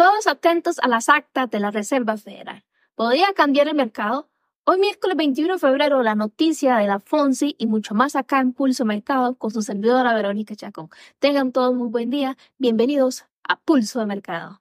Todos atentos a las actas de la Reserva Federal. ¿Podría cambiar el mercado? Hoy miércoles 21 de febrero la noticia de la FONSI y mucho más acá en Pulso Mercado con su servidora Verónica Chacón. Tengan todos muy buen día. Bienvenidos a Pulso de Mercado.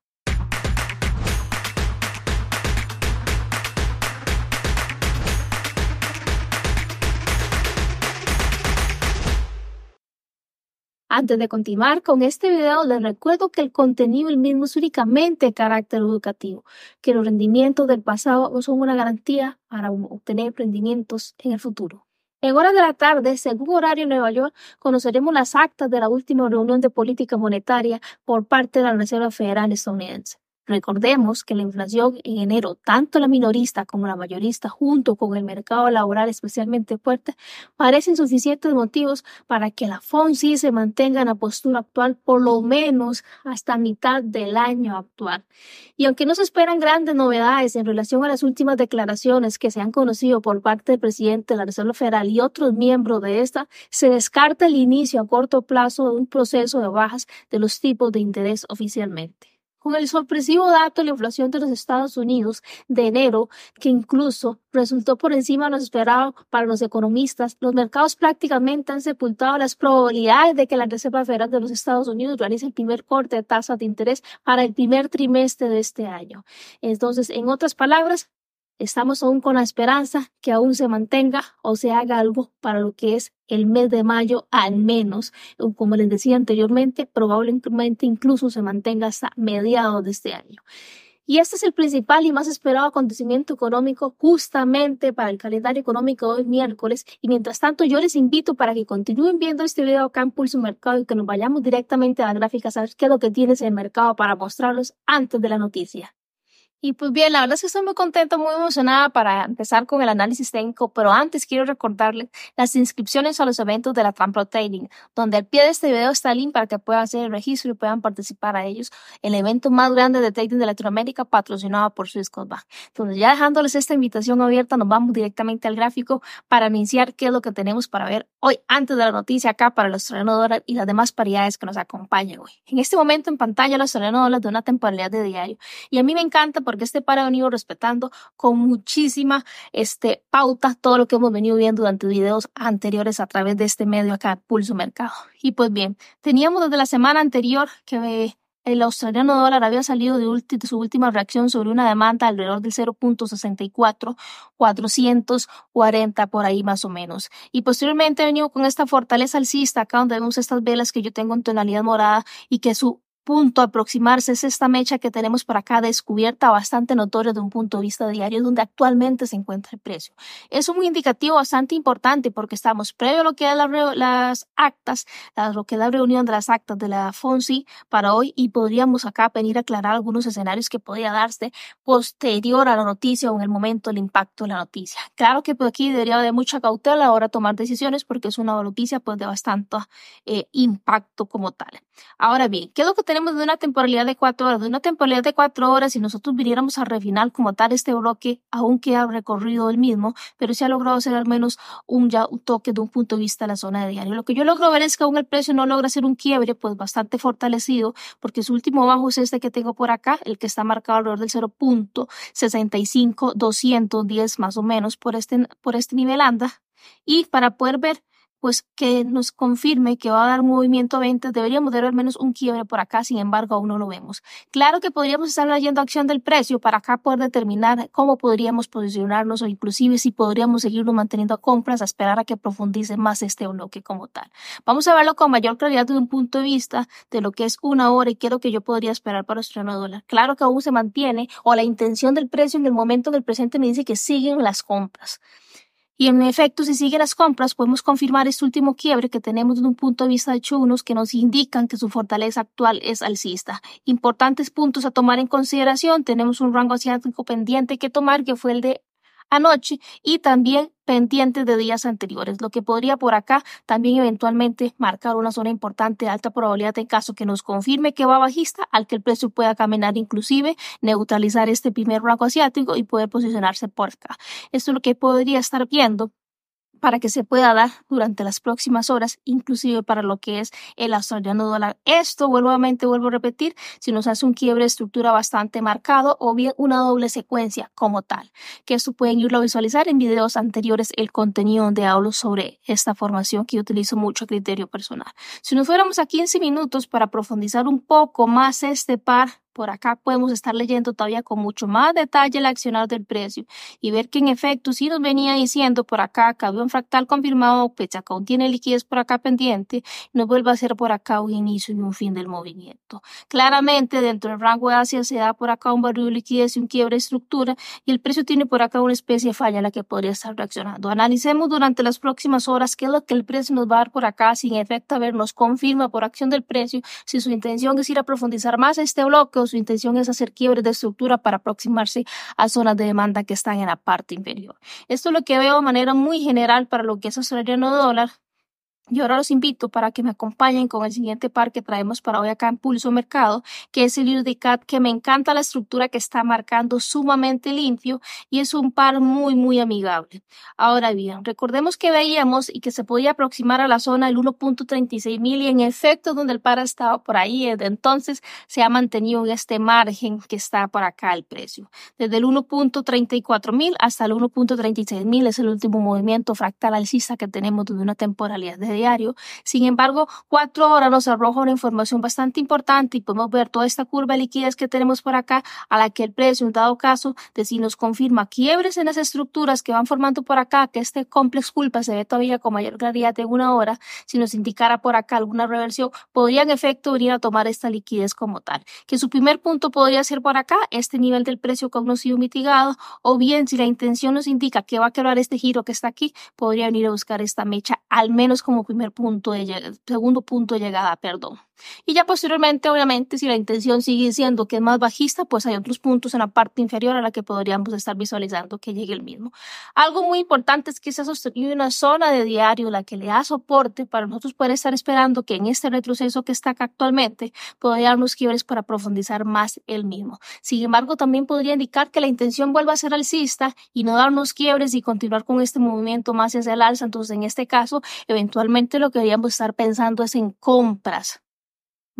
Antes de continuar con este video, les recuerdo que el contenido mismo es únicamente de carácter educativo, que los rendimientos del pasado no son una garantía para obtener rendimientos en el futuro. En horas de la tarde, según horario en Nueva York, conoceremos las actas de la última reunión de política monetaria por parte de la Reserva Federal estadounidense. Recordemos que la inflación en enero, tanto la minorista como la mayorista, junto con el mercado laboral especialmente fuerte, parecen suficientes motivos para que la FONSI se mantenga en la postura actual por lo menos hasta mitad del año actual. Y aunque no se esperan grandes novedades en relación a las últimas declaraciones que se han conocido por parte del presidente de la Reserva Federal y otros miembros de esta, se descarta el inicio a corto plazo de un proceso de bajas de los tipos de interés oficialmente con el sorpresivo dato de la inflación de los Estados Unidos de enero, que incluso resultó por encima de lo esperado para los economistas, los mercados prácticamente han sepultado las probabilidades de que la Reserva Federal de los Estados Unidos realice el primer corte de tasas de interés para el primer trimestre de este año. Entonces, en otras palabras, Estamos aún con la esperanza que aún se mantenga o se haga algo para lo que es el mes de mayo al menos. Como les decía anteriormente, probablemente incluso se mantenga hasta mediados de este año. Y este es el principal y más esperado acontecimiento económico justamente para el calendario económico de hoy miércoles. Y mientras tanto, yo les invito para que continúen viendo este video acá en Pulso Mercado y que nos vayamos directamente a la gráfica a saber qué es lo que tienes en el mercado para mostrarlos antes de la noticia. Y pues bien, la verdad es que estoy muy contenta, muy emocionada para empezar con el análisis técnico, pero antes quiero recordarles las inscripciones a los eventos de la Trampo Trading, donde al pie de este video está el link para que puedan hacer el registro y puedan participar a ellos, el evento más grande de trading de Latinoamérica patrocinado por Swissquote Entonces ya dejándoles esta invitación abierta, nos vamos directamente al gráfico para iniciar qué es lo que tenemos para ver hoy antes de la noticia acá para los australiano dólar y las demás paridades que nos acompañan hoy. En este momento en pantalla los australiano dólar de una temporalidad de diario y a mí me encanta porque este par ha venido respetando con muchísima este, pauta todo lo que hemos venido viendo durante videos anteriores a través de este medio acá, Pulso Mercado. Y pues bien, teníamos desde la semana anterior que el australiano dólar había salido de, de, su última reacción sobre una demanda alrededor del 0.64, 440 por ahí más o menos. Y posteriormente ha venido con esta fortaleza alcista, acá donde vemos estas velas que yo tengo en tonalidad morada y que su punto aproximarse es esta mecha que tenemos por acá descubierta bastante notoria de un punto de vista diario donde actualmente se encuentra el precio. Es un indicativo bastante importante porque estamos previo a lo que es las actas, a lo que es la reunión de las actas de la FONSI para hoy y podríamos acá venir a aclarar algunos escenarios que podría darse posterior a la noticia o en el momento del impacto de la noticia. Claro que por aquí debería haber mucha cautela a la hora de tomar decisiones porque es una noticia pues de bastante eh, impacto como tal. Ahora bien, ¿qué es lo que tenemos de una temporalidad de cuatro horas, de una temporalidad de cuatro horas, si nosotros viniéramos a refinar como tal este bloque, aunque ha recorrido el mismo, pero se ha logrado hacer al menos un, ya, un toque de un punto de vista a la zona de diario. Lo que yo logro ver es que aún el precio no logra hacer un quiebre, pues bastante fortalecido, porque su último bajo es este que tengo por acá, el que está marcado alrededor del 0.65, 210 más o menos por este, por este nivel anda. Y para poder ver pues que nos confirme que va a dar movimiento a ventas, deberíamos de ver al menos un quiebre por acá, sin embargo aún no lo vemos. Claro que podríamos estar leyendo acción del precio para acá poder determinar cómo podríamos posicionarnos o inclusive si podríamos seguirlo manteniendo a compras a esperar a que profundice más este bloque como tal. Vamos a verlo con mayor claridad desde un punto de vista de lo que es una hora y qué es lo que yo podría esperar para nuestro dólar. Claro que aún se mantiene o la intención del precio en el momento del presente me dice que siguen las compras. Y en efecto, si sigue las compras, podemos confirmar este último quiebre que tenemos desde un punto de vista de chunos que nos indican que su fortaleza actual es alcista. Importantes puntos a tomar en consideración. Tenemos un rango asiático pendiente que tomar, que fue el de anoche y también pendientes de días anteriores, lo que podría por acá también eventualmente marcar una zona importante de alta probabilidad en caso que nos confirme que va bajista, al que el precio pueda caminar inclusive, neutralizar este primer rango asiático y poder posicionarse por acá. Esto es lo que podría estar viendo para que se pueda dar durante las próximas horas, inclusive para lo que es el australiano dólar. Esto, nuevamente vuelvo a repetir, si nos hace un quiebre de estructura bastante marcado o bien una doble secuencia como tal, que esto pueden irlo a visualizar en videos anteriores el contenido donde hablo sobre esta formación que yo utilizo mucho a criterio personal. Si nos fuéramos a 15 minutos para profundizar un poco más este par, por acá podemos estar leyendo todavía con mucho más detalle el accionar del precio y ver que en efecto si nos venía diciendo por acá que había un fractal confirmado, pues acá tiene liquidez por acá pendiente, nos vuelve a hacer por acá un inicio y un fin del movimiento. Claramente dentro del rango de Asia se da por acá un barrio de liquidez y un quiebre de estructura y el precio tiene por acá una especie de falla a la que podría estar reaccionando. Analicemos durante las próximas horas qué es lo que el precio nos va a dar por acá, si en efecto a ver nos confirma por acción del precio, si su intención es ir a profundizar más este bloque su intención es hacer quiebres de estructura para aproximarse a zonas de demanda que están en la parte inferior. Esto es lo que veo de manera muy general para lo que es australiano dólar. Y ahora los invito para que me acompañen con el siguiente par que traemos para hoy acá en Pulso Mercado, que es el UDCAT, que me encanta la estructura que está marcando sumamente limpio y es un par muy, muy amigable. Ahora bien, recordemos que veíamos y que se podía aproximar a la zona del 1.36 mil y en efecto donde el par ha estado por ahí, desde entonces se ha mantenido en este margen que está por acá el precio. Desde el 1.34 mil hasta el 1.36 mil es el último movimiento fractal alcista que tenemos de una temporalidad de diario. Sin embargo, cuatro horas nos arroja una información bastante importante y podemos ver toda esta curva de liquidez que tenemos por acá, a la que el precio, en dado caso, de si nos confirma quiebres en las estructuras que van formando por acá, que este complex culpa se ve todavía con mayor claridad de una hora, si nos indicara por acá alguna reversión, podría en efecto venir a tomar esta liquidez como tal. Que su primer punto podría ser por acá, este nivel del precio sido mitigado, o bien si la intención nos indica que va a quebrar este giro que está aquí, podría venir a buscar esta mecha, al menos como primer punto de segundo punto de llegada, perdón. Y ya posteriormente, obviamente, si la intención sigue siendo que es más bajista, pues hay otros puntos en la parte inferior a la que podríamos estar visualizando que llegue el mismo. Algo muy importante es que se ha sostenido una zona de diario la que le da soporte para nosotros poder estar esperando que en este retroceso que está actualmente podría darnos quiebres para profundizar más el mismo. Sin embargo, también podría indicar que la intención vuelva a ser alcista y no darnos quiebres y continuar con este movimiento más hacia el alza. Entonces, en este caso, eventualmente lo que deberíamos estar pensando es en compras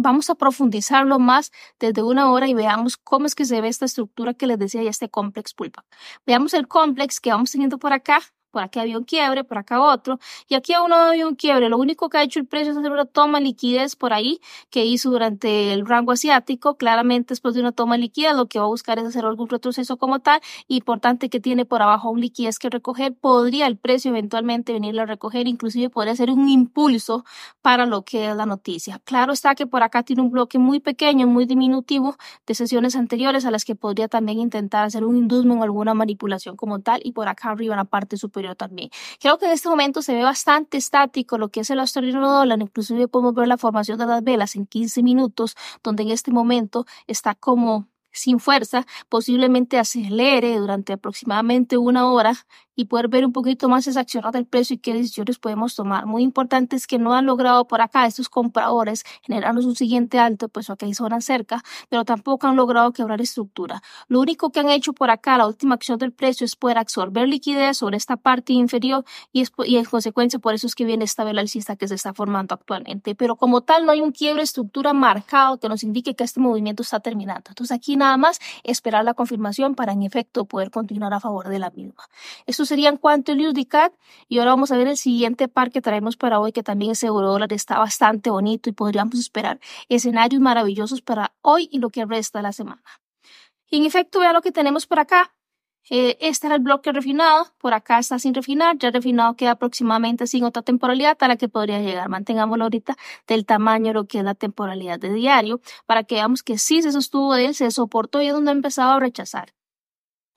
Vamos a profundizarlo más desde una hora y veamos cómo es que se ve esta estructura que les decía ya este complex pulpa. Veamos el complex que vamos teniendo por acá por aquí había un quiebre, por acá otro, y aquí aún no había un quiebre. Lo único que ha hecho el precio es hacer una toma de liquidez por ahí que hizo durante el rango asiático. Claramente, después de una toma de liquidez, lo que va a buscar es hacer algún retroceso como tal. Importante que tiene por abajo un liquidez que recoger. Podría el precio eventualmente venirlo a recoger, inclusive podría ser un impulso para lo que es la noticia. Claro está que por acá tiene un bloque muy pequeño, muy diminutivo de sesiones anteriores a las que podría también intentar hacer un inducement o alguna manipulación como tal, y por acá arriba en la parte superior también. Creo que en este momento se ve bastante estático lo que es el australiano dólar, inclusive podemos ver la formación de las velas en 15 minutos, donde en este momento está como sin fuerza, posiblemente acelere durante aproximadamente una hora y poder ver un poquito más esa acción del precio y qué decisiones podemos tomar. Muy importante es que no han logrado por acá estos compradores generarnos un siguiente alto, pues aquí hay zona cerca, pero tampoco han logrado quebrar estructura. Lo único que han hecho por acá, la última acción del precio, es poder absorber liquidez sobre esta parte inferior y, y en consecuencia por eso es que viene esta vela alcista que se está formando actualmente. Pero como tal no hay un quiebre estructura marcado que nos indique que este movimiento está terminando. Entonces aquí nada más esperar la confirmación para en efecto poder continuar a favor de la misma. Esto sería en cuanto al UDCAT y ahora vamos a ver el siguiente par que traemos para hoy que también es euro dólar, está bastante bonito y podríamos esperar escenarios maravillosos para hoy y lo que resta de la semana. Y en efecto, vea lo que tenemos por acá. Eh, este era el bloque refinado, por acá está sin refinar, ya refinado queda aproximadamente sin otra temporalidad a la que podría llegar. Mantengámoslo ahorita del tamaño de lo que es la temporalidad de diario, para que veamos que sí se sostuvo de él, se soportó y es donde ha empezado a rechazar.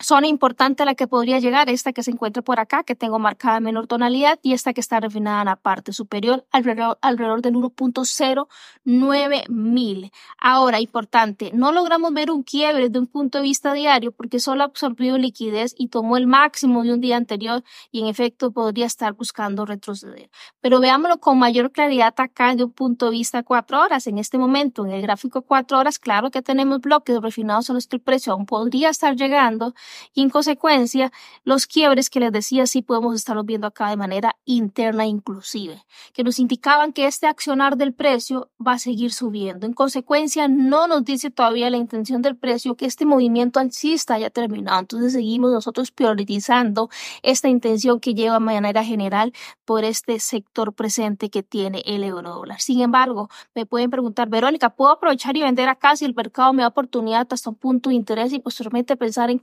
Zona importante a la que podría llegar, esta que se encuentra por acá, que tengo marcada en menor tonalidad, y esta que está refinada en la parte superior, alrededor, alrededor del 1.09 mil. Ahora, importante, no logramos ver un quiebre de un punto de vista diario porque solo absorbió liquidez y tomó el máximo de un día anterior y en efecto podría estar buscando retroceder. Pero veámoslo con mayor claridad acá de un punto de vista cuatro horas. En este momento, en el gráfico cuatro horas, claro que tenemos bloques refinados a los que el precio aún podría estar llegando y en consecuencia los quiebres que les decía sí podemos estarlos viendo acá de manera interna inclusive, que nos indicaban que este accionar del precio va a seguir subiendo. En consecuencia no nos dice todavía la intención del precio que este movimiento alcista haya terminado. Entonces seguimos nosotros priorizando esta intención que lleva de manera general por este sector presente que tiene el euro dólar. Sin embargo, me pueden preguntar, Verónica, ¿puedo aprovechar y vender acá si el mercado me da oportunidad hasta un punto de interés y posteriormente pensar en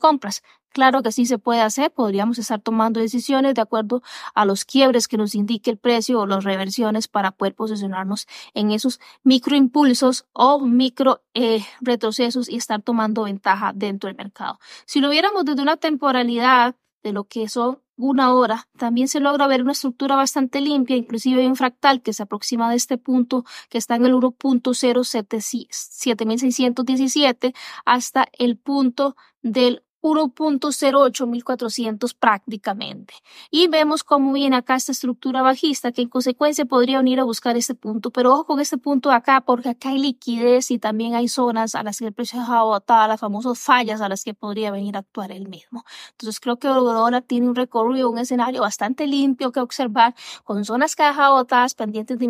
Claro que sí se puede hacer, podríamos estar tomando decisiones de acuerdo a los quiebres que nos indique el precio o las reversiones para poder posicionarnos en esos microimpulsos o micro eh, retrocesos y estar tomando ventaja dentro del mercado. Si lo viéramos desde una temporalidad de lo que son una hora, también se logra ver una estructura bastante limpia, inclusive un fractal que se aproxima de este punto que está en el 1.07617 hasta el punto del 1.08400 prácticamente. Y vemos cómo viene acá esta estructura bajista que en consecuencia podría unir a buscar este punto. Pero ojo con este punto de acá porque acá hay liquidez y también hay zonas a las que el precio ha botado, las famosas fallas a las que podría venir a actuar el mismo. Entonces creo que el dólar tiene un recorrido, un escenario bastante limpio que observar con zonas dejado botadas pendientes de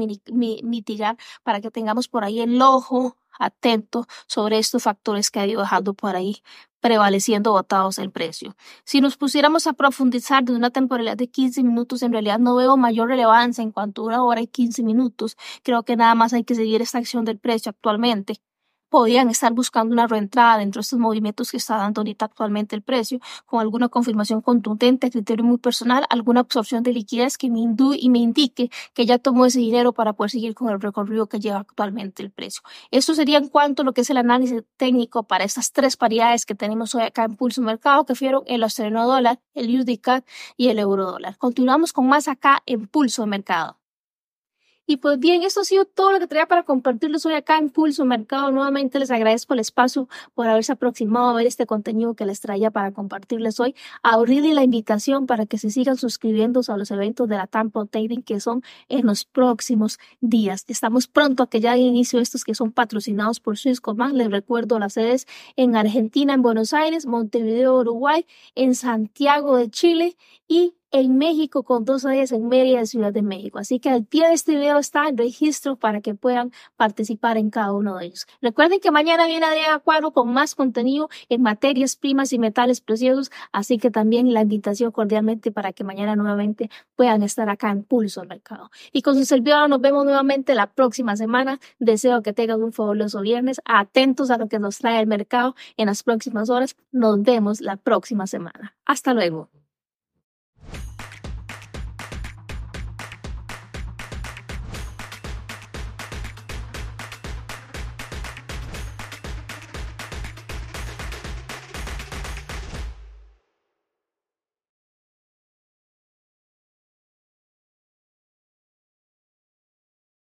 mitigar para que tengamos por ahí el ojo atento sobre estos factores que ha ido dejando por ahí prevaleciendo votados el precio. Si nos pusiéramos a profundizar de una temporalidad de 15 minutos, en realidad no veo mayor relevancia en cuanto a una hora y 15 minutos. Creo que nada más hay que seguir esta acción del precio actualmente podían estar buscando una reentrada dentro de estos movimientos que está dando ahorita actualmente el precio, con alguna confirmación contundente, criterio muy personal, alguna absorción de liquidez que me y me indique que ya tomó ese dinero para poder seguir con el recorrido que lleva actualmente el precio. Eso sería en cuanto a lo que es el análisis técnico para estas tres paridades que tenemos hoy acá en Pulso Mercado, que fueron el australiano dólar, el USD y el euro dólar. Continuamos con más acá en Pulso Mercado. Y pues bien, esto ha sido todo lo que traía para compartirles hoy acá en Pulso Mercado. Nuevamente les agradezco el espacio por haberse aproximado a ver este contenido que les traía para compartirles hoy. Abrirle la invitación para que se sigan suscribiendo a los eventos de la Tampa Trading que son en los próximos días. Estamos pronto a que ya inicio estos que son patrocinados por Swisscom. Les recuerdo las sedes en Argentina, en Buenos Aires, Montevideo, Uruguay, en Santiago de Chile y en México con dos días en Mérida, Ciudad de México. Así que al pie de este video está el registro para que puedan participar en cada uno de ellos. Recuerden que mañana viene Adrián Acuaro con más contenido en materias primas y metales preciosos, así que también la invitación cordialmente para que mañana nuevamente puedan estar acá en Pulso Mercado. Y con su servidor nos vemos nuevamente la próxima semana. Deseo que tengan un fabuloso viernes. Atentos a lo que nos trae el mercado en las próximas horas. Nos vemos la próxima semana. Hasta luego.